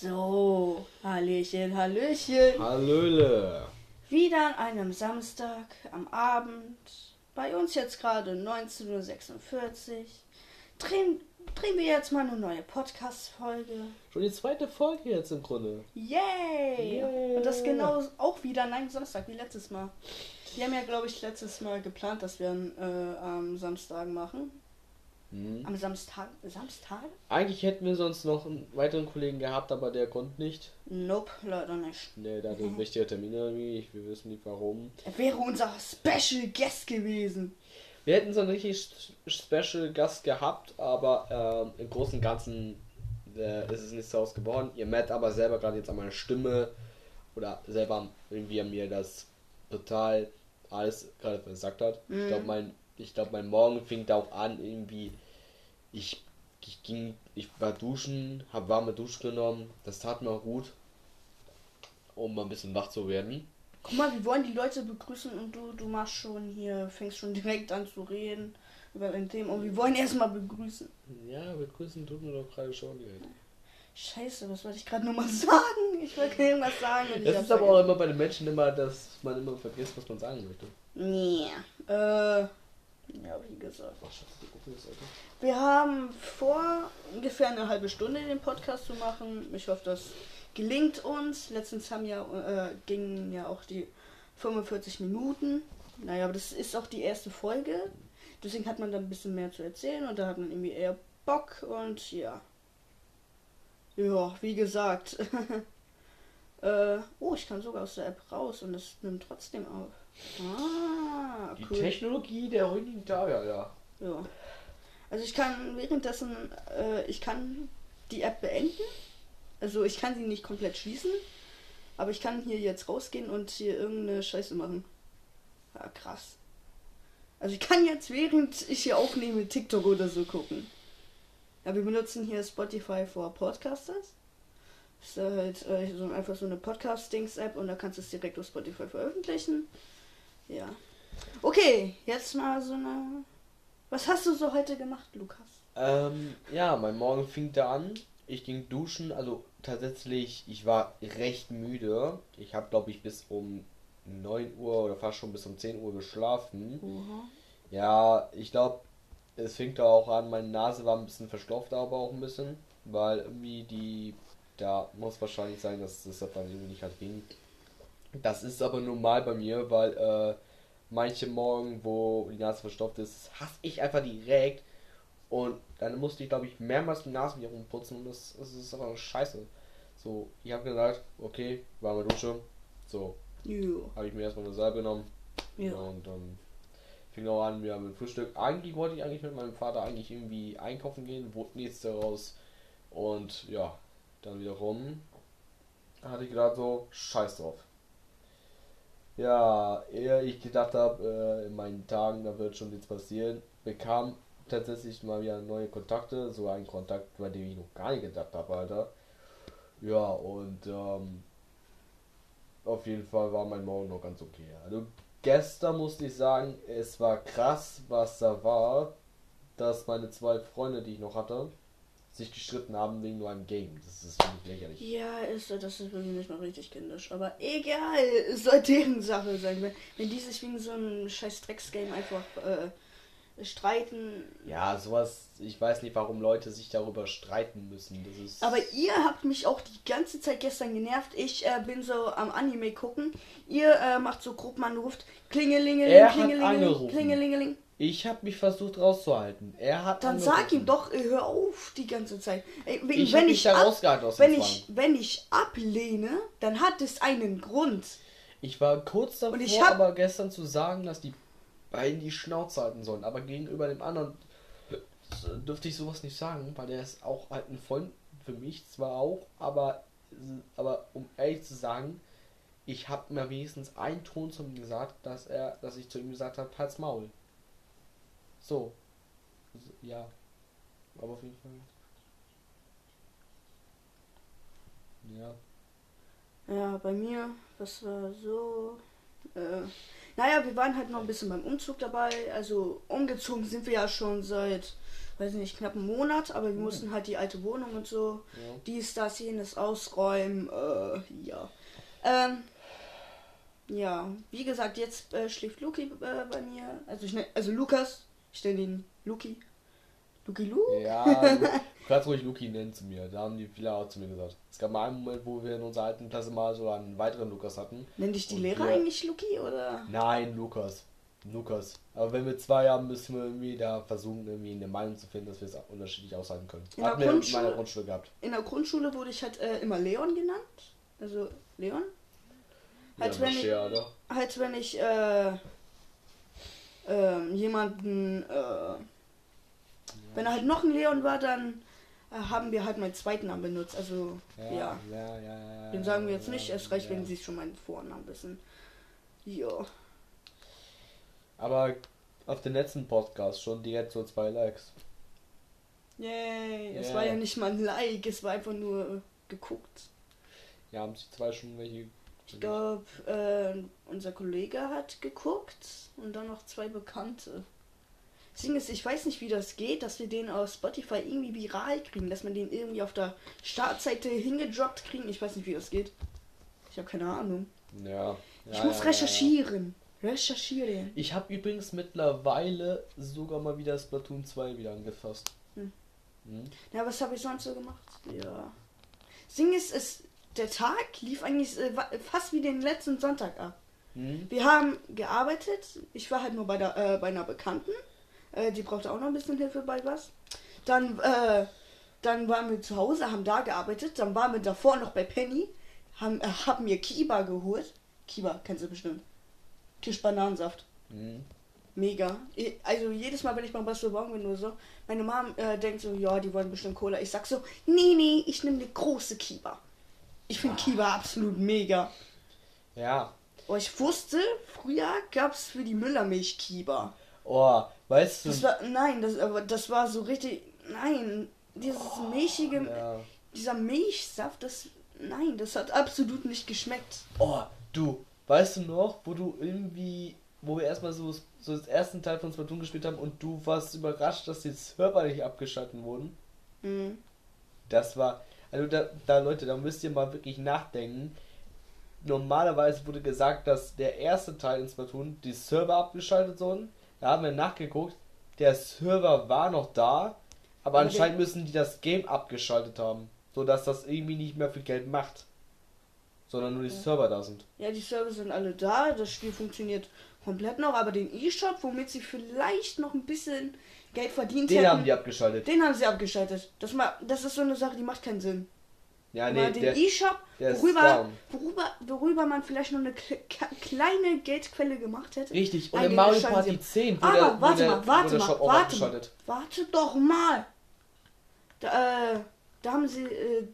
So, Hallöchen, Hallöchen. Hallöle. Wieder an einem Samstag am Abend. Bei uns jetzt gerade 19.46 Uhr. Drehen, drehen wir jetzt mal eine neue Podcast-Folge. Schon die zweite Folge jetzt im Grunde. Yay! Yeah. Und das genau auch wieder an einem Samstag wie letztes Mal. Wir haben ja, glaube ich, letztes Mal geplant, dass wir einen, äh, am Samstag machen. Hm. Am Samstag? Samstag? Eigentlich hätten wir sonst noch einen weiteren Kollegen gehabt, aber der konnte nicht. Nope, leider nicht. Nee, der hatte wichtige Termine irgendwie. Wir wissen nicht warum. Er wäre unser Special Guest gewesen. Wir hätten so einen richtig Special Gast gehabt, aber ähm, im Großen und Ganzen äh, ist es nicht so ausgeworden. Ihr merkt aber selber gerade jetzt an meiner Stimme oder selber irgendwie an mir das total alles gerade versagt hat. Ich glaube, mein, ich glaube, mein Morgen fing da auch an irgendwie. Ich, ich ging, ich war duschen, habe warme Dusche genommen. Das tat mir auch gut, um mal ein bisschen wach zu werden. Guck mal, wir wollen die Leute begrüßen und du, du machst schon hier, fängst schon direkt an zu reden über ein Thema und wir wollen erstmal begrüßen. Ja, begrüßen tut mir doch gerade schon leid. Scheiße, was wollte ich gerade nochmal sagen? Ich wollte irgendwas sagen. Und ich Das ist aber auch immer bei den Menschen immer, dass man immer vergisst, was man sagen möchte. Nee. Äh, ja, wie gesagt. Wir haben vor, ungefähr eine halbe Stunde den Podcast zu machen. Ich hoffe, das gelingt uns. Letztens haben ja, äh, gingen ja auch die 45 Minuten. Naja, aber das ist auch die erste Folge. Deswegen hat man da ein bisschen mehr zu erzählen und da hat man irgendwie eher Bock und ja. Ja, wie gesagt. äh, oh, ich kann sogar aus der App raus und es nimmt trotzdem auf. Ah, Die cool. Technologie der heutigen Tage, ja. Ja. Also ich kann währenddessen, äh, ich kann die App beenden. Also ich kann sie nicht komplett schließen. Aber ich kann hier jetzt rausgehen und hier irgendeine Scheiße machen. Ja, krass. Also ich kann jetzt, während ich hier aufnehme, TikTok oder so gucken. Ja, wir benutzen hier Spotify for Podcasters. Ist halt äh, so einfach so eine Podcast-Dings-App und da kannst du es direkt auf Spotify veröffentlichen. Ja. Okay, jetzt mal so eine. Was hast du so heute gemacht, Lukas? Ähm, ja, mein Morgen fing da an. Ich ging duschen, also tatsächlich, ich war recht müde. Ich habe, glaube ich, bis um 9 Uhr oder fast schon bis um 10 Uhr geschlafen. Ja, ich glaube, es fing da auch an, meine Nase war ein bisschen verstopft, aber auch ein bisschen, weil irgendwie die, da muss wahrscheinlich sein, dass das dann irgendwie nicht halt ging. Das ist aber normal bei mir, weil äh, manche Morgen, wo die Nase verstopft ist, hasse ich einfach direkt. Und dann musste ich, glaube ich, mehrmals die Nase wieder rumputzen und das, das ist aber scheiße. So, ich habe gesagt, okay, warme Dusche. So, habe ich mir erstmal eine Salbe genommen. Ja. Und dann fing auch an, wir haben ein Frühstück. Eigentlich wollte ich eigentlich mit meinem Vater eigentlich irgendwie einkaufen gehen, wurde nichts daraus. Und ja, dann wiederum hatte ich gedacht so, scheiß drauf. Ja, ehe ich gedacht habe, äh, in meinen Tagen, da wird schon nichts passieren, bekam tatsächlich mal wieder neue Kontakte, so ein Kontakt, bei dem ich noch gar nicht gedacht habe, Alter. Ja, und ähm, auf jeden Fall war mein Morgen noch ganz okay. Also gestern musste ich sagen, es war krass, was da war, dass meine zwei Freunde, die ich noch hatte, sich gestritten haben wegen nur einem Game. Das ist für mich lächerlich. Ja, ist, das ist wirklich nicht mal richtig kindisch. Aber egal, es soll deren Sache sein. Wenn, wenn die sich wegen so einem scheiß Drecksgame einfach äh, streiten. Ja, sowas, ich weiß nicht, warum Leute sich darüber streiten müssen. Das ist. Aber ihr habt mich auch die ganze Zeit gestern genervt. Ich äh, bin so am Anime gucken. Ihr äh, macht so. Klingelingeling, Er hat klingelingeling, angerufen. klingelingeling. Ich habe mich versucht rauszuhalten. Er hat. Dann angerufen. sag ihm doch, äh, hör auf die ganze Zeit. Ey, wegen- Ich wenn ich ab, wenn ich, wenn ich ablehne, dann hat es einen Grund. Ich war kurz davor, Und ich hab- aber gestern zu sagen, dass die beiden die Schnauze halten sollen. Aber gegenüber dem anderen dürfte ich sowas nicht sagen, weil der ist auch halt ein Freund für mich zwar auch, aber, aber um ehrlich zu sagen, ich habe mir wenigstens einen Ton zu ihm gesagt, dass er, dass ich zu ihm gesagt habe, halt's Maul. So. Ja. Aber auf jeden Fall. Ja. Ja, bei mir, das war so. Äh, naja, wir waren halt noch ein bisschen beim Umzug dabei. Also umgezogen sind wir ja schon seit weiß ich nicht, knapp einen Monat, aber wir mussten halt die alte Wohnung und so, Ja. dies, das, jenes ausräumen, äh, ja. Ähm, ja, wie gesagt, jetzt äh, schläft Luki äh, bei mir, also ich nenn, also Lukas, ich nenne ihn Luki. Luki Lu? Ja, du kannst ruhig Luki nennen zu mir. Da haben die viele auch zu mir gesagt. Es gab mal einen Moment, wo wir in unserer alten Klasse mal so einen weiteren Lukas hatten. Nenn dich die Und Lehrer wir- eigentlich Luki oder? Nein, Lukas. Lukas. Aber wenn wir zwei haben, müssen wir irgendwie da versuchen, irgendwie eine Meinung zu finden, dass wir es unterschiedlich aushalten können. In der Hatten wir in Grundschule- meiner Grundschule gehabt. In der Grundschule wurde ich halt äh, immer Leon genannt. Also Leon. Halt, ja, wenn ich- oder? Halt, wenn ich äh, ähm, jemanden, äh, wenn er halt noch ein Leon war, dann äh, haben wir halt meinen zweiten Namen benutzt. Also, ja. ja, ja, Den sagen wir jetzt nicht. Es reicht, ja. wenn sie schon meinen Vornamen wissen. Ja. Aber auf den letzten Podcast schon direkt so zwei Likes. Yay. Es Yeah. war ja nicht mal ein Like, es war einfach nur geguckt. Ja, haben sich zwei schon welche. Ich glaube, äh, unser Kollege hat geguckt und dann noch zwei Bekannte. Ding ist, ich weiß nicht, wie das geht, dass wir den auf Spotify irgendwie viral kriegen, dass man den irgendwie auf der Startseite hingedroppt kriegen. Ich weiß nicht, wie das geht. Ich habe keine Ahnung. Ja. ich ja, muss ja, ja, ja. recherchieren. Recherchieren. Ich habe übrigens mittlerweile sogar mal wieder Splatoon 2 wieder angefasst. Hm. Hm? Ja, was habe ich sonst so gemacht? Ja. Das Ding ist, es, der Tag lief eigentlich äh, fast wie den letzten Sonntag ab. Hm? Wir haben gearbeitet. Ich war halt nur bei, der, äh, bei einer Bekannten. Äh, die brauchte auch noch ein bisschen Hilfe bei was. Dann, äh, dann waren wir zu Hause, haben da gearbeitet. Dann waren wir davor noch bei Penny. Haben, äh, haben mir Kiba geholt. Kiba, kennst du bestimmt. Kirschbananensaft. Hm? Mega. Also jedes Mal, wenn ich beim Restaurant bin oder so, meine Mom äh, denkt so, ja, die wollen bestimmt Cola. Ich sag so, nee, nee, ich nehme eine große Kiba. Ich finde Kiba absolut mega. Ja. Oh, ich wusste, früher gab es für die Müllermilch Kiba. Oh, weißt du. Das war, nein, das, aber das war so richtig, nein, dieses milchige, ja. dieser Milchsaft, das, nein, das hat absolut nicht geschmeckt. Oh, du, weißt du noch, wo du irgendwie, wo wir erstmal so, so das ersten Teil von Splatoon gespielt haben und du warst überrascht, dass die Server nicht abgeschalten wurden? Mhm. Das war, also da, da Leute, da müsst ihr mal wirklich nachdenken. Normalerweise wurde gesagt, dass der erste Teil in Splatoon die Server abgeschaltet wurden. Da haben wir nachgeguckt, der Server war noch da, aber Aber anscheinend müssen die das Game abgeschaltet haben, sodass das irgendwie nicht mehr viel Geld macht, sondern nur die Ja. Server da sind. Ja, die Server sind alle da, das Spiel funktioniert komplett noch, aber den E-Shop, womit sie vielleicht noch ein bisschen Geld verdient Den hätten, haben die abgeschaltet. den haben sie abgeschaltet. Das, ma das ist so eine Sache, die macht keinen Sinn. Ja, nee, den der, E-Shop, der ist worüber, worüber, worüber man vielleicht noch eine kleine Geldquelle gemacht hätte. Richtig, und in den Mario Party sie. 10 wurde, Aber der, warte wurde, mal, warte der mal, warte mal. abgeschaltet. Warte doch mal. Da, äh, da haben sie, äh,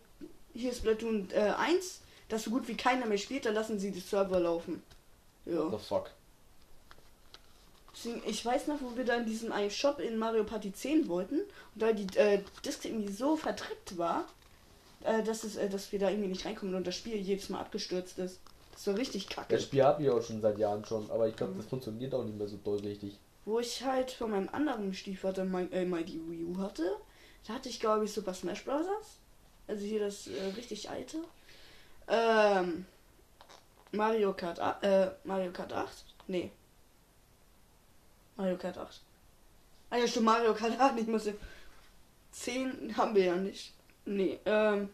hier ist Splatoon äh, 1, das so gut wie keiner mehr spielt, da lassen sie die Server laufen. Ja. The fuck. Deswegen, ich weiß noch, wo wir da in diesem einen Shop in Mario Party 10 wollten und da die äh, Disk irgendwie so verdreckt war, äh, dass, es, äh, dass wir da irgendwie nicht reinkommen und das Spiel jedes Mal abgestürzt ist. Das war richtig kacke. Das Spiel habe ich auch schon seit Jahren schon, aber ich glaube, Mhm. das funktioniert auch nicht mehr so doll richtig. Wo ich halt von meinem anderen Stiefvater mein, äh, mal die Wii U hatte, da hatte ich glaube ich Super Smash Bros. Also hier das äh, richtig alte. Ähm, Mario Kart, äh, Mario Kart 8? Nee. Mario Kart 8. Ah ja, stimmt, Mario Kart 8, ich muss. 10 haben wir ja nicht. Nee, ähm.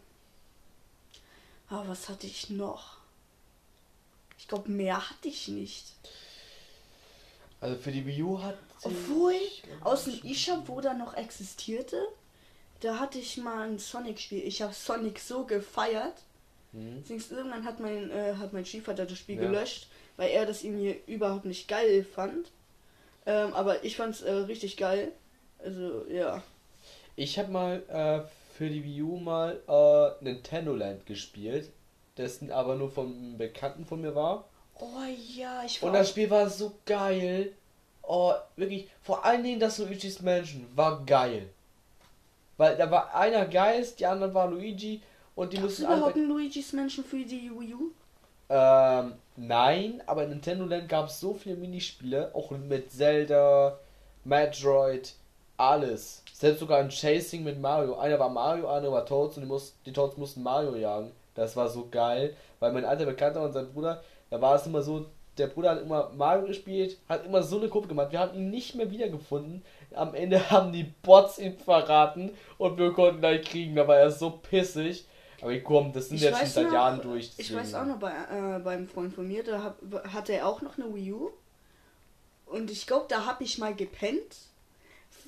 Aber was hatte ich noch? Ich glaube, mehr hatte ich nicht. Also für die Wii U hat. Obwohl, aus dem eShop, wo da noch existierte, da hatte ich mal ein Sonic-Spiel. Ich habe Sonic so gefeiert. Hm. Allerdings irgendwann hat mein, äh, hat mein Stiefvater das Spiel Ja. gelöscht, weil er das irgendwie überhaupt nicht geil fand. Ähm, aber ich fand's äh, richtig geil. Also, ja. Ich habe mal äh, für die Wii U mal äh, Nintendo Land gespielt, dessen aber nur von einem Bekannten von mir war. Oh ja, ich Und das Spiel war so geil. Oh, wirklich. Vor allen Dingen das Luigi's Mansion war geil. Weil da war einer Geist, die anderen waren Luigi und die Gab's mussten alle. überhaupt ein Luigi's Mansion für die Wii U? Ähm, nein, aber in Nintendo Land gab es so viele Minispiele, auch mit Zelda, Metroid, alles. Selbst sogar ein Chasing mit Mario. Einer war Mario, einer war Toads und die, muss, die Toads mussten Mario jagen. Das war so geil, weil mein alter Bekannter und sein Bruder, da war es immer so, der Bruder hat immer Mario gespielt, hat immer so eine Gruppe gemacht. Wir haben ihn nicht mehr wiedergefunden. Am Ende haben die Bots ihn verraten und wir konnten ihn kriegen. Da war er so pissig. Aber komm, das sind Ich jetzt schon seit noch- Jahren durch. Ich weiß auch noch bei, äh, beim Freund von mir, da hab, hatte er auch noch eine Wii U. Und ich glaube, da habe ich mal gepennt,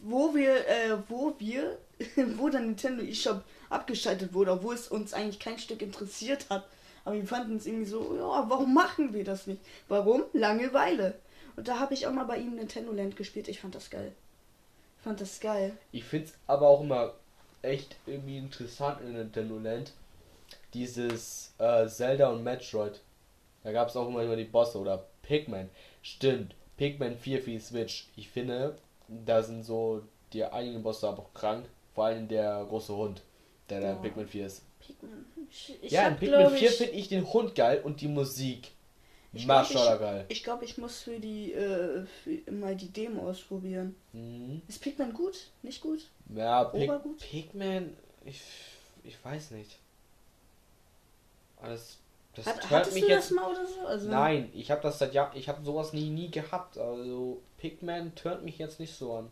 wo wir, äh, wo wir, wo der Nintendo eShop abgeschaltet wurde, obwohl es uns eigentlich kein Stück interessiert hat. Aber wir fanden es irgendwie so, ja, warum machen wir das nicht? Warum? Langeweile. Und da habe ich auch mal bei ihm Nintendo Land gespielt. Ich fand das geil. Ich fand das geil. Ich find's aber auch immer echt irgendwie interessant in Nintendo Land. Dieses äh, Zelda und Metroid. Da gab es auch immer, die Bosse oder Pikmin. Stimmt. Pikmin 4 für die Switch. Ich finde, da sind so die einigen Bosse aber auch krank. Vor allem der große Hund, der da in Ja. Pikmin 4 ist. Pikmin. Ich, ja, in Pikmin glaub 4 ich- finde ich den Hund geil und die Musik. Ich Maschallah geil. Ich glaube, ich muss für die äh, für mal die Demo ausprobieren. Mhm. Ist Pikmin gut? Nicht gut? Ja, Pik Obergut? Pikmin, ich, ich weiß nicht. Alles, das Hat, hört mich jetzt. das mal oder so? Also, Nein, ich habe das seit Jahren, ich habe sowas nie, nie gehabt. Also Pikmin turnt mich jetzt nicht so an.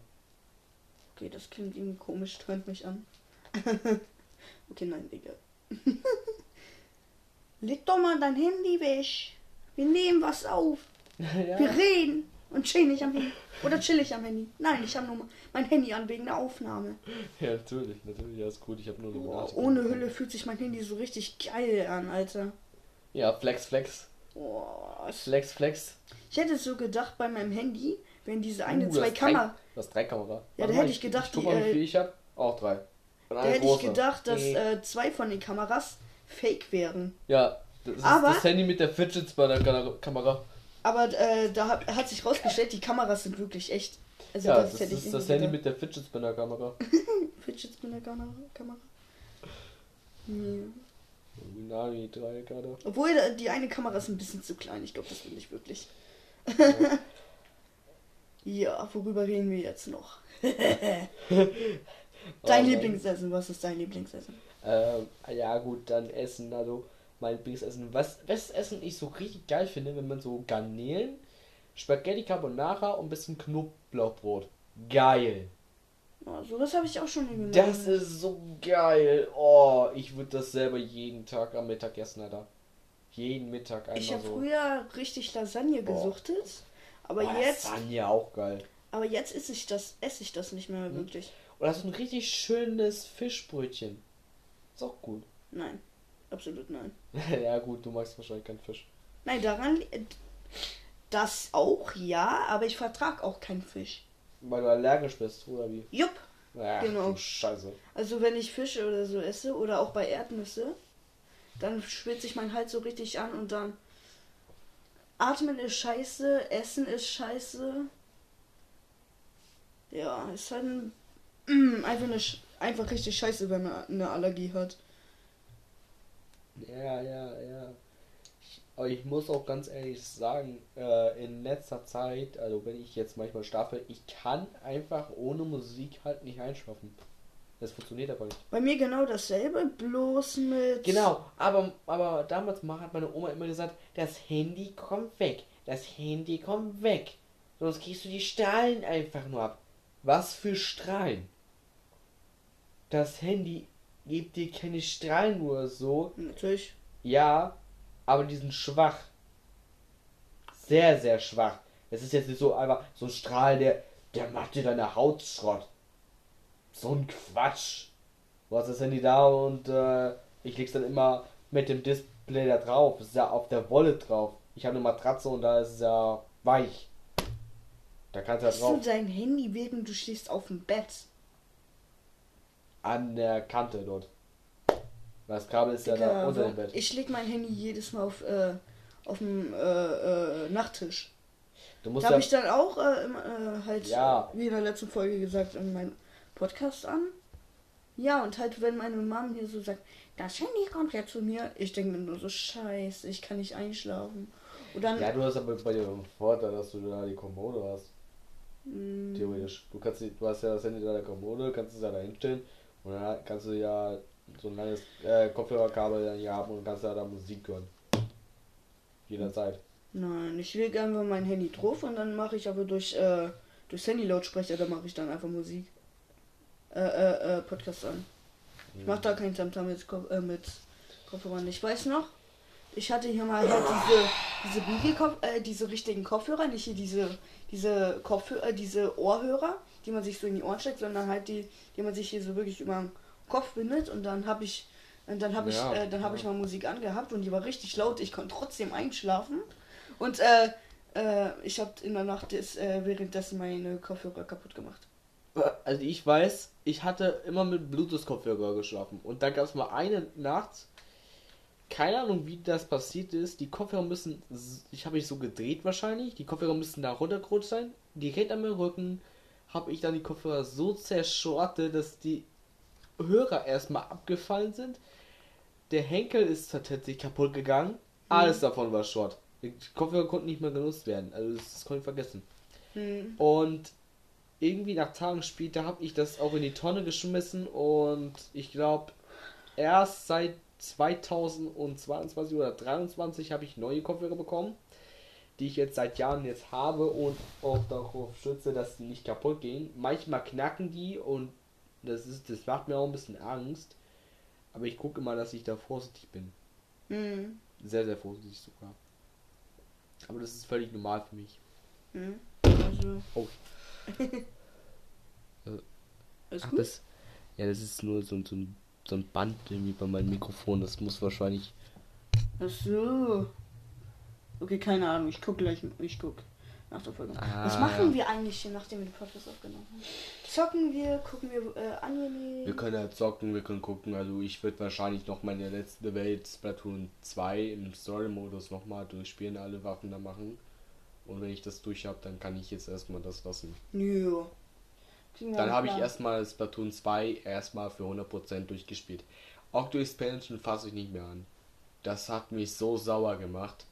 Okay, das klingt irgendwie komisch, tönt mich an. okay, nein, egal. Leg doch mal dein Handy weg. Wir nehmen was auf. ja. Wir reden. Und chill nicht am Handy. Oder chill ich am Handy. Nein, ich habe nur mein Handy an wegen der Aufnahme. ja, natürlich, natürlich, ja, ist gut. Ich habe nur eine Boah, ohne. Hülle fühlt sich mein Handy so richtig geil an, Alter. Ja, Flex, Flex, Boah, Flex, Flex. ich hätte so gedacht, bei meinem Handy, wenn diese eine, Uh, zwei das Kamera. Du hast drei Kamera. Ja, da hätte ich gedacht, ich die, mal, wie viel ich habe. Auch drei. Da hätte große. ich gedacht, dass äh, zwei von den Kameras fake wären. Ja, das ist Aber- das Handy mit der Fidget Spinner Kamera. Aber äh, da hat, hat sich rausgestellt, die Kameras sind wirklich echt. Also Ja, das, das, ist nie das Handy mit der Fidget Spinner Kamera. Fidget Spinner Kamera. Kamera. Nee. Nani 3 gerade. Obwohl äh, die eine Kamera ist ein bisschen zu klein. Ich glaube, das will ich wirklich. ja, worüber reden wir jetzt noch? dein Oh, Lieblingsessen, was ist dein Lieblingsessen? Ähm, ja gut, dann Essen, also mein Lieblingsessen. Was, was Essen ich so richtig geil finde, wenn man so Garnelen, Spaghetti Carbonara und ein bisschen Knoblauchbrot. Geil. Oh, sowas habe ich auch schon genommen. Das ist so geil. Oh, ich würde das selber jeden Tag am Mittag essen, Alter. Jeden Mittag einmal Ich habe so. früher richtig Lasagne Boah. gesuchtet, aber Boah, jetzt, Lasagne auch geil. aber jetzt esse ich das, esse ich das nicht mehr Mhm. wirklich. Oder so ein richtig schönes Fischbrötchen. Ist auch gut. Nein, absolut nein. ja gut, du magst wahrscheinlich keinen Fisch. Nein, daran, das auch ja, aber ich vertrag auch keinen Fisch. Weil du allergisch bist, oder wie? Jupp. Ach, Genau. Scheiße. Also wenn ich Fische oder so esse oder auch bei Erdnüsse, dann schwitzt sich mein Hals so richtig an und dann atmen ist scheiße, essen ist scheiße. Ja, ist halt ein, mm, einfach, eine, einfach richtig scheiße, wenn man eine Allergie hat. Ja, ja, ja. Ich, aber ich muss auch ganz ehrlich sagen, äh, in letzter Zeit, also wenn ich jetzt manchmal schlafe, ich kann einfach ohne Musik halt nicht einschlafen. Das funktioniert aber nicht. Bei mir genau dasselbe, bloß mit. Genau, aber, aber damals mal hat meine Oma immer gesagt, das Handy kommt weg. Das Handy kommt weg. Sonst kriegst du die Strahlen einfach nur ab. Was für Strahlen? Das Handy gibt dir keine Strahlen oder so. Natürlich. Ja, aber die sind schwach. Sehr, sehr schwach. Es ist jetzt nicht so einfach so ein Strahl, der, der macht dir deine Haut Schrott. So ein Quatsch. Du hast das Handy da und äh, ich leg's dann immer mit dem Display da drauf. Es ist ja auf der Wolle drauf. Ich habe eine Matratze und da ist es ja weich. Da kannst du ja Hast du drauf. dein Handy, während du stehst auf dem Bett? An der Kante dort. Das Kabel ist ja da Digga, unter dem Bett. Ich leg mein Handy jedes Mal auf, äh, auf dem äh, äh, Nachttisch. Du musst Da ja. habe ich dann auch äh, im, äh, halt, Ja. wie in der letzten Folge gesagt, in meinem Podcast an. Ja, und halt, wenn meine Mom hier so sagt, das Handy kommt ja zu mir, ich denke mir nur so, scheiße, ich kann nicht einschlafen. Und dann, Ja, du hast aber bei dir einen Vorteil, dass du da die Kommode hast. Mm, Theoretisch. Du kannst du hast ja das Handy da der Kommode, kannst es ja da hinstellen und dann kannst du ja so ein langes äh, Kopfhörerkabel dann hier haben und kannst ja da Musik hören. Jederzeit. Nein, ich lege einfach mein Handy drauf und dann mache ich aber durch, äh, durchs Handy-Lautsprecher, da mache ich dann einfach Musik. Äh, äh, äh, Podcast an. Ich mache da kein Tamtam mit, Kopf- äh, mit Kopfhörern. Ich weiß noch, ich hatte hier mal halt diese, diese Google-Kopf, äh, diese richtigen Kopfhörer, nicht hier diese, diese Kopfhörer, äh, diese Ohrhörer, die man sich so in die Ohren steckt, sondern halt die, die man sich hier so wirklich über den Kopf bindet und dann habe ich, und dann habe Ja, ich, äh, dann habe ja. ich mal Musik angehabt und die war richtig laut. Ich konnte trotzdem einschlafen und äh, äh, ich habe in der Nacht des, äh, währenddessen meine Kopfhörer kaputt gemacht. Also ich weiß, ich hatte immer mit Bluetooth-Kopfhörer geschlafen. Und da gab es mal eine Nacht, keine Ahnung wie das passiert ist, die Kopfhörer müssen, ich habe mich so gedreht wahrscheinlich, die Kopfhörer müssen da runtergerutscht sein. Direkt an meinem Rücken habe ich dann die Kopfhörer so zerschortet, dass die Hörer erstmal abgefallen sind. Der Henkel ist tatsächlich kaputt gegangen. Alles davon war Short. Die Kopfhörer konnten nicht mehr genutzt werden. Also das, das konnte ich vergessen. Hm. Und irgendwie nach Tagen später habe ich das auch in die Tonne geschmissen und ich glaube, erst seit 2022 oder 2023 habe ich neue Kopfhörer bekommen, die ich jetzt seit Jahren jetzt habe und auch darauf schütze, dass die nicht kaputt gehen. Manchmal knacken die und das ist, das macht mir auch ein bisschen Angst. Aber ich gucke immer, dass ich da vorsichtig bin. Hm. Sehr, sehr vorsichtig sogar. Aber das ist völlig normal für mich. Hm. Also. Oh. Alles Ach, gut? das, ja, das ist nur so, ein- so, so ein Band irgendwie bei meinem Mikrofon. Das muss wahrscheinlich. Ach so. Okay, keine Ahnung. Ich guck gleich. Ich guck nach der Folge. Ah, Was machen ja. wir eigentlich hier, nachdem wir den Podcast aufgenommen haben? Zocken wir, gucken wir äh, Anime. Wir können ja zocken, wir können gucken. Also, ich würde wahrscheinlich noch meine letzte Welt Splatoon 2 im Story-Modus nochmal durchspielen, alle Waffen da machen. Und wenn ich das durch habe, dann kann ich jetzt erstmal das lassen. Wir Dann habe ich erstmal Splatoon 2 erstmal für 100% durchgespielt. Octo Expansion fasse ich nicht mehr an. Das hat mich so sauer gemacht,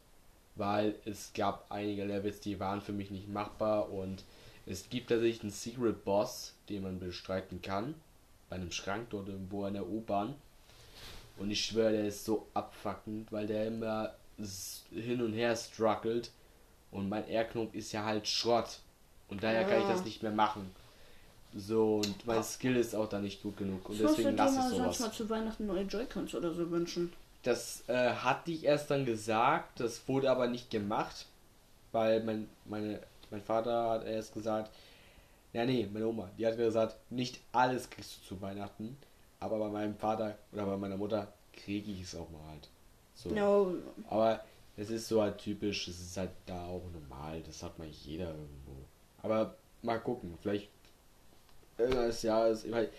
weil es gab einige Levels, die waren für mich nicht machbar und es gibt tatsächlich einen Secret Boss, den man bestreiten kann. Bei einem Schrank dort irgendwo in der U-Bahn. Und ich schwöre, der ist so abfuckend, weil der immer hin und her struggelt. Und mein R-Knopf ist ja halt Schrott. Und daher kann ich Ah. das nicht mehr machen. So, und mein Skill ist auch da nicht gut genug. Und Ich deswegen lasse ich sowas. mal zu Weihnachten neue Joy-Cons oder so wünschen. Das äh, hatte ich erst dann gesagt, das wurde aber nicht gemacht, weil mein, meine, mein Vater hat erst gesagt, ja nee, meine Oma, die hat gesagt, nicht alles kriegst du zu Weihnachten, aber bei meinem Vater oder bei meiner Mutter kriege ich es auch mal halt. So. No. Aber es ist so halt typisch, es ist halt da auch normal, das hat mal jeder irgendwo. Aber mal gucken, vielleicht irgendwas Jahr ist, weil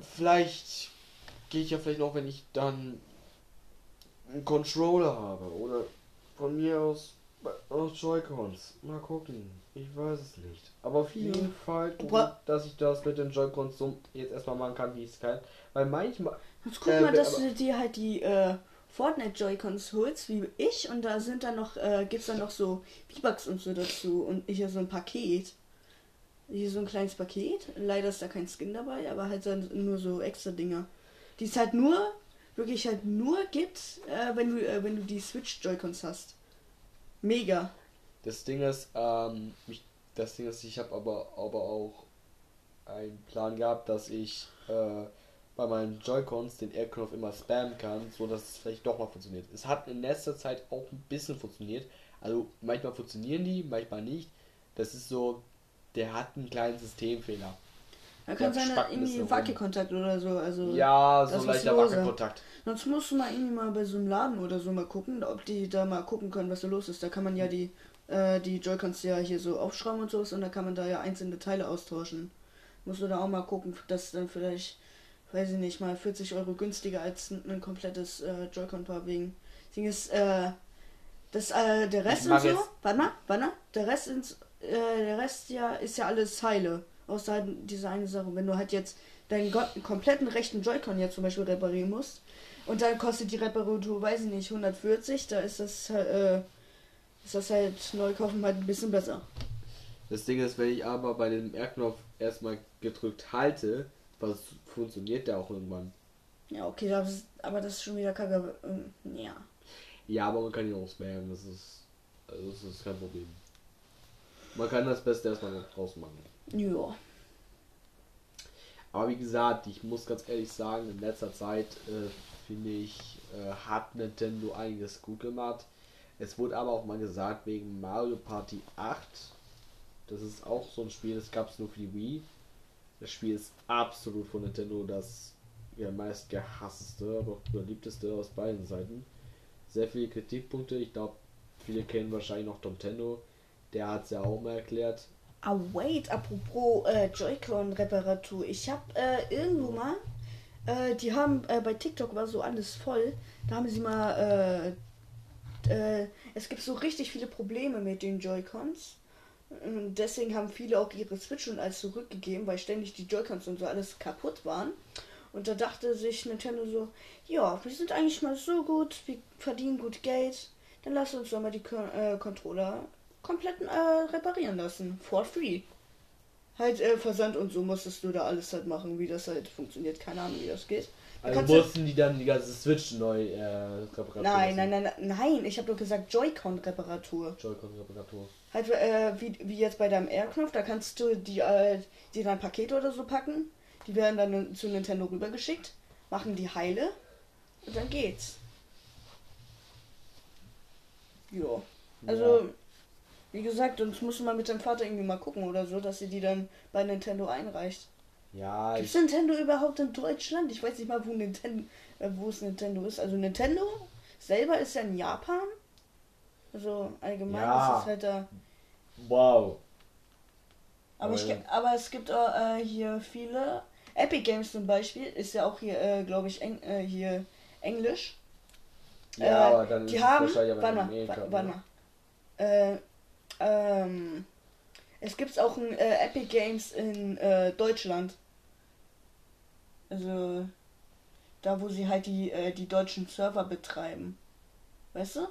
vielleicht gehe ich ja vielleicht noch, wenn ich dann einen Controller habe oder von mir aus aus Joy-Cons. Mal gucken. Ich weiß es nicht. Aber auf jeden Fall, bra- dass ich das mit den Joy-Cons so jetzt erstmal machen kann, wie ich es kann. Weil manchmal, Jetzt guck Äh, mal, dass du dir halt die äh, Fortnite Joy-Cons holst, wie ich, und da sind dann noch, äh, gibt's dann noch so V-Bucks und so dazu und hier so ein Paket. Hier so ein kleines Paket. Leider ist da kein Skin dabei, aber halt dann nur so extra Dinger. Die es halt nur, wirklich halt nur gibt, äh, wenn du, äh, wenn du die Switch Joy-Cons hast. Mega. Das Ding ist, ähm, ich, das Ding ist, ich habe aber, aber auch einen Plan gehabt, dass ich äh, bei meinen Joy-Cons den Aircraft immer spammen kann, so dass es vielleicht doch mal funktioniert. Es hat in letzter Zeit auch ein bisschen funktioniert. Also manchmal funktionieren die, manchmal nicht. Das ist so, der hat einen kleinen Systemfehler. Da kann sein, ein irgendwie. Wackelkontakt oder so. Also Ja, das so ist leichter. Wackelkontakt. Sonst musst du mal irgendwie mal bei so einem Laden oder so mal gucken, ob die da mal gucken können, was da los ist. Da kann man ja die, äh, die Joy-Cons ja hier so aufschrauben und sowas und da kann man da ja einzelne Teile austauschen. Musst du da auch mal gucken, dass dann vielleicht, weiß ich nicht, mal 40 Euro günstiger als ein, ein komplettes äh, Joy-Con-Paar wegen. Das Ding ist, äh, das, äh, der Rest und so, warte mal, warte mal, der Rest, ins, äh, der Rest ja, ist ja alles heile. Außer diese eine Sache. Wenn du halt jetzt deinen kompletten rechten Joy-Con jetzt zum Beispiel reparieren musst, und dann kostet die Reparatur, weiß ich nicht, 140. Da ist das, halt, äh, ist das halt neu kaufen halt ein bisschen besser. Das Ding ist, wenn ich aber bei dem R-Knopf erstmal gedrückt halte, was funktioniert der auch irgendwann. Ja, okay, das ist, aber das ist schon wieder kacke. ähm, Ja. Ja, aber man kann ihn auch spammen, das ist, also das ist kein Problem. Man kann das Beste erstmal noch draußen machen. Ja. Aber wie gesagt, ich muss ganz ehrlich sagen, in letzter Zeit äh, finde ich, äh, hat Nintendo einiges gut gemacht. Es wurde aber auch mal gesagt, wegen Mario Party 8, das ist auch so ein Spiel, das gab es nur für die Wii. Das Spiel ist absolut von Nintendo das ja, meist gehasste, aber auch beliebteste aus beiden Seiten. Sehr viele Kritikpunkte, ich glaube, viele kennen wahrscheinlich noch Nintendo. Der hat es ja auch mal erklärt. Ah, wait, apropos äh, Joy-Con-Reparatur. Ich habe äh, irgendwo mal, äh, die haben äh, bei TikTok war so alles voll. Da haben sie mal, äh, äh, es gibt so richtig viele Probleme mit den Joy-Cons. Deswegen haben viele auch ihre Switch und alles zurückgegeben, weil ständig die Joy-Cons und so alles kaputt waren. Und da dachte sich Nintendo so, ja, wir sind eigentlich mal so gut, wir verdienen gut Geld, dann lass uns doch mal die Con äh, Controller komplett äh, reparieren lassen. For free. Halt äh, Versand und so musstest du da alles halt machen, wie das halt funktioniert. Keine Ahnung, wie das geht. Da Also mussten die dann die ganze Switch neu äh, reparieren Nein, nein, nein, nein, nein, ich habe doch gesagt Joy-Con-Reparatur. Joy-Con-Reparatur. Halt äh, wie, wie jetzt bei deinem R-Knopf, da kannst du die, äh, die in ein Paket oder so packen. Die werden dann zu Nintendo rübergeschickt, machen die heile und dann geht's. Jo. Also, Ja. Wie gesagt, sonst musst du mal mit deinem Vater irgendwie mal gucken oder so, dass sie die dann bei Nintendo einreicht. Ja, Gibt Nintendo überhaupt in Deutschland? Ich weiß nicht mal, wo Nintendo, äh, wo es Nintendo ist. Also Nintendo selber ist ja in Japan. Also allgemein Ja. ist es halt da. wow. Aber, ich, Aber- aber es gibt auch äh, hier viele. Epic Games zum Beispiel ist ja auch hier, äh, glaube ich, Eng, äh, hier Englisch. Ja, Äh, aber dann die ist haben, wahrscheinlich aber warte mal, warte mal. Äh, ähm, es gibt auch ein äh, Epic Games in äh, Deutschland. Also da, wo sie halt die, äh, die deutschen Server betreiben. Weißt du?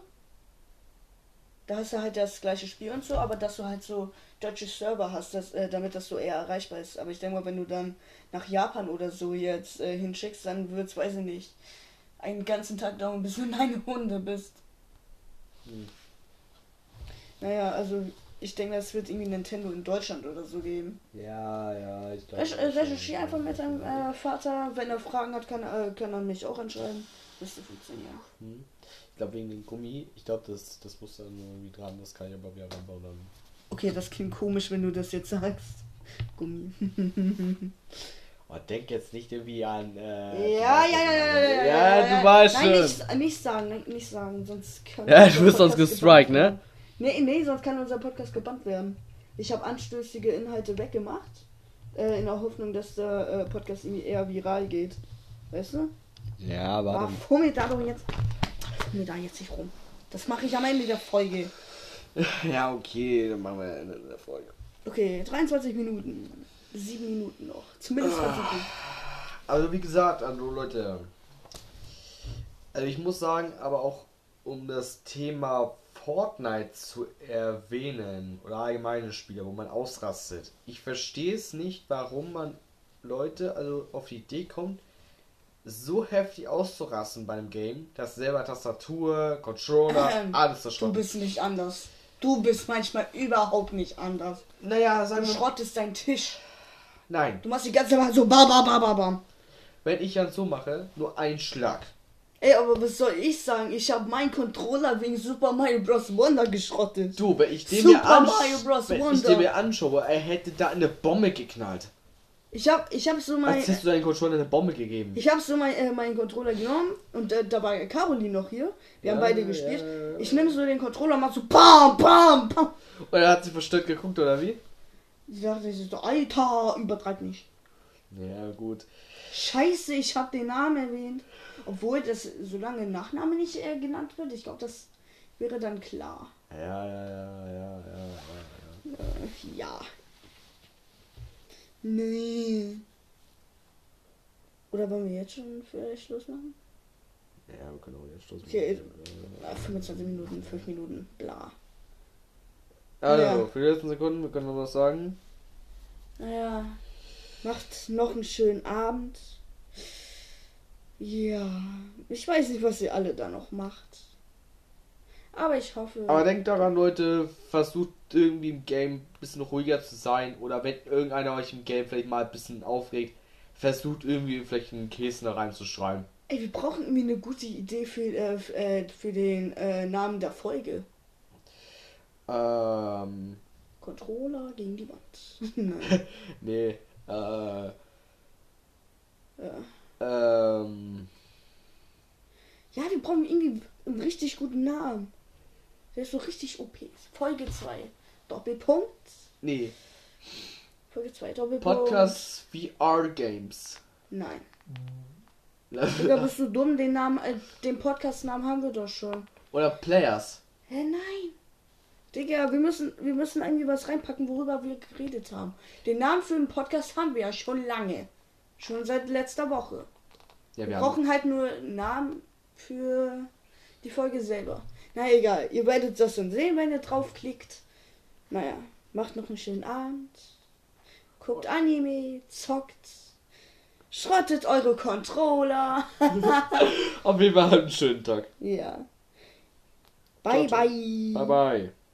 Da hast du halt das gleiche Spiel und so, aber dass du halt so deutsche Server hast, dass, äh, damit das so eher erreichbar ist. Aber ich denke mal, wenn du dann nach Japan oder so jetzt äh, hinschickst, dann wird's, weiß ich nicht, einen ganzen Tag dauern, bis du in eine Hunde bist. Hm. Naja, also ich denke, es wird irgendwie Nintendo in Deutschland oder so geben. Ja, ja, ich glaube. Äh, Recherchiere einfach mit deinem äh, Vater. Wenn er Fragen hat, kann, äh, kann er mich auch anschreiben. Müsste funktionieren. Hm. Ich glaube wegen dem Gummi, ich glaube, das, das muss dann irgendwie dran, das kann ich aber wieder ranbauen dann. Okay, das klingt komisch, wenn du das jetzt sagst. Gummi. Oh, denk jetzt nicht irgendwie an. Äh, Ja, du ja, weißt, ja, ja, ich ja, ja, Ja, du weißt Nein, schon. nicht, nicht sagen, nicht sagen, sonst Ja, du wirst sonst gestrikt, ne? Nee, nee, sonst kann unser Podcast gebannt werden. Ich habe anstößige Inhalte weggemacht, äh, in der Hoffnung, dass der äh, Podcast irgendwie eher viral geht. Weißt du? Ja, Aber warte. fummel da doch jetzt. Fummel da jetzt nicht rum. Das mache ich am Ende der Folge. Ja, okay, dann machen wir Ende der Folge. Okay, 23 Minuten. Sieben Minuten noch. Zumindest Ah. versuchen. Also wie gesagt, also Leute, also ich muss sagen, aber auch um das Thema Fortnite zu erwähnen oder allgemeine Spiele, wo man ausrastet. Ich verstehe es nicht, warum man Leute also auf die Idee kommt, so heftig auszurasten beim Game, dass selber Tastatur, Controller, Ähm, alles Du zerstört. bist nicht anders. Du bist manchmal überhaupt nicht anders. Naja, Du sagen wir schrottest deinen Tisch. Nein, Du machst die ganze Zeit so ba ba ba ba bam. wenn ich dann so mache, nur ein Schlag. Ey, aber was soll ich sagen? Ich habe meinen Controller wegen Super Mario Bros. Wonder geschrottet. Du, wenn ich den Super mir, ansch Mario Bros. wenn ich den mir anschaue, er hätte da eine Bombe geknallt. Ich hab, ich hab so mein, Als hättest du deinen Controller eine Bombe gegeben. ich hab so mein, äh, meinen Controller genommen und äh, da war Caroline noch hier. Wir haben Ja, beide ja, gespielt. ja. Ich nehme so den Controller, mach so bam bam bam. Und er hat sie verstört geguckt, oder wie? Ich dachte, ich so, Alter, übertreib nicht. Ja, gut. Scheiße, ich habe den Namen erwähnt. Obwohl das, solange Nachname nicht äh, genannt wird, ich glaube, das wäre dann klar. Ja, ja, ja, ja, ja, ja. Äh, ja. Nee. Oder wollen wir jetzt schon vielleicht Schluss machen? Ja, wir können auch jetzt Schluss machen. Okay, äh, 25 Minuten, 5 Minuten, bla. Also, Ja. für die letzten Sekunden, wir können noch was sagen. Naja, macht noch einen schönen Abend. Ja, ich weiß nicht, was ihr alle da noch macht. Aber ich hoffe. Aber denkt daran, Leute, versucht irgendwie im Game ein bisschen ruhiger zu sein. Oder wenn irgendeiner euch im Game vielleicht mal ein bisschen aufregt, versucht irgendwie vielleicht einen Käse da reinzuschreiben. Ey, wir brauchen irgendwie eine gute Idee für, äh, äh, für den äh, Namen der Folge. Ähm, Controller gegen die Wand. Nee, äh, ja. Ähm, ja, wir brauchen irgendwie einen richtig guten Namen. Der ist so richtig OP. Folge 2. Doppelpunkt. nee, Folge 2. Doppelpunkt. Podcast VR Games. Nein. Digga, Oder bist du dumm? Den Namen, äh, den Podcast-Namen haben wir doch schon. Players. Hä, nein. Digga, wir müssen, wir müssen irgendwie was reinpacken, worüber wir geredet haben. Den Namen für den Podcast haben wir ja schon lange. Schon seit letzter Woche. Ja, Wir brauchen halt nur Namen für die Folge selber. Na egal, ihr werdet das dann sehen, wenn ihr draufklickt. Naja, macht noch einen schönen Abend. Guckt Anime, zockt. Schrottet eure Controller. Auf jeden Fall einen schönen Tag. ja. Bye, Ciao, ciao. bye. Bye bye.